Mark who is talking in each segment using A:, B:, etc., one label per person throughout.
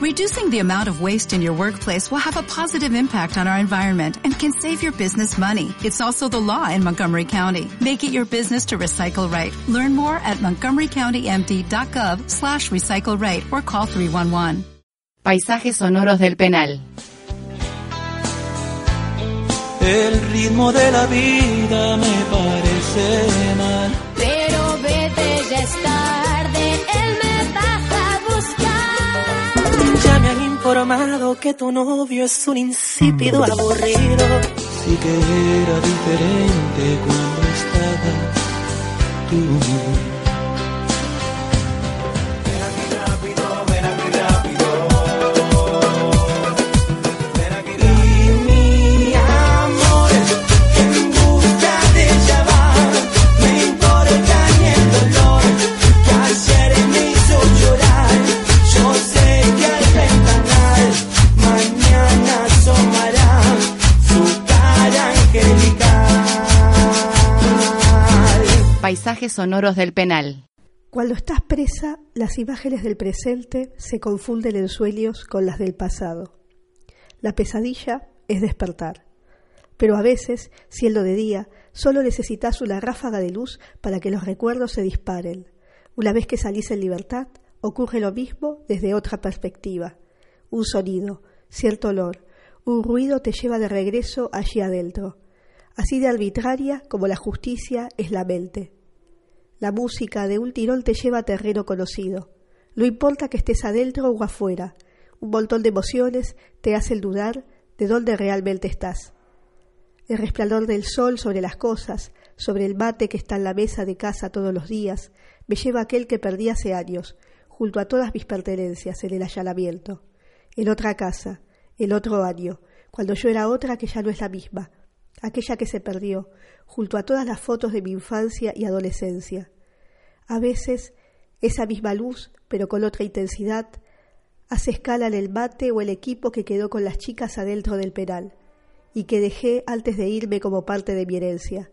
A: Reducing the amount of waste in your workplace will have a positive impact on our environment and can save your business money. It's also the law in Montgomery County. Make it your business to recycle right. Learn more at montgomerycountymd.gov slash recycle right or call 311.
B: Paisajes sonoros del penal.
C: El ritmo de la vida me parece
D: que tu novio es un insípido aburrido.
C: Sí que era diferente cuando estabas tú.
B: Sonoros del penal.
E: Cuando estás presa, las imágenes del presente se confunden en sueños con las del pasado. La pesadilla es despertar. Pero a veces, siendo de día, solo necesitas una ráfaga de luz para que los recuerdos se disparen. Una vez que salís en libertad, ocurre lo mismo desde otra perspectiva. Un sonido, cierto olor, un ruido te lleva de regreso allí adentro. Así de arbitraria como la justicia es la mente. La música de un tirón te lleva a terreno conocido. No importa que estés adentro o afuera, un montón de emociones te hacen dudar de dónde realmente estás. El resplandor del sol sobre las cosas, sobre el mate que está en la mesa de casa todos los días, me lleva a aquel que perdí hace años, junto a todas mis pertenencias en el allanamiento. En otra casa, el otro año, cuando yo era otra que ya no es la misma, aquella que se perdió, junto a todas las fotos de mi infancia y adolescencia. A veces, esa misma luz, pero con otra intensidad, hace escala en el mate o el equipo que quedó con las chicas adentro del penal, y que dejé antes de irme como parte de mi herencia.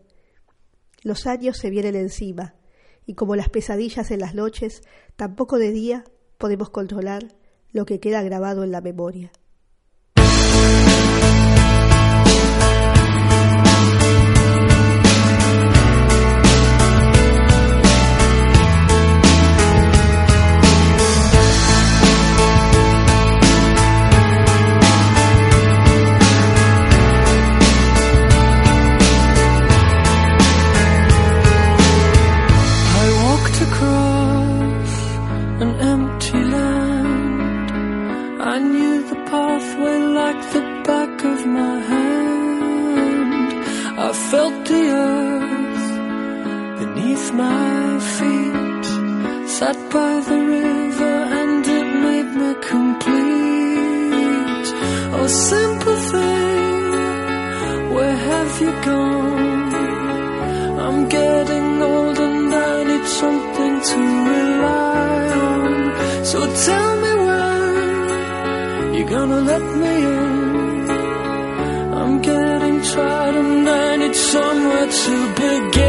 E: Los años se vienen encima, y como las pesadillas en las noches, tampoco de día podemos controlar lo que queda grabado en la memoria.
C: The pathway like the back of my hand. I felt the earth beneath my feet. Sat by the river and it made me complete. Oh, simple thing, where have you gone? I'm getting old and I need something to rely on. So tell gonna let me in. I'm getting tired and I need somewhere to begin.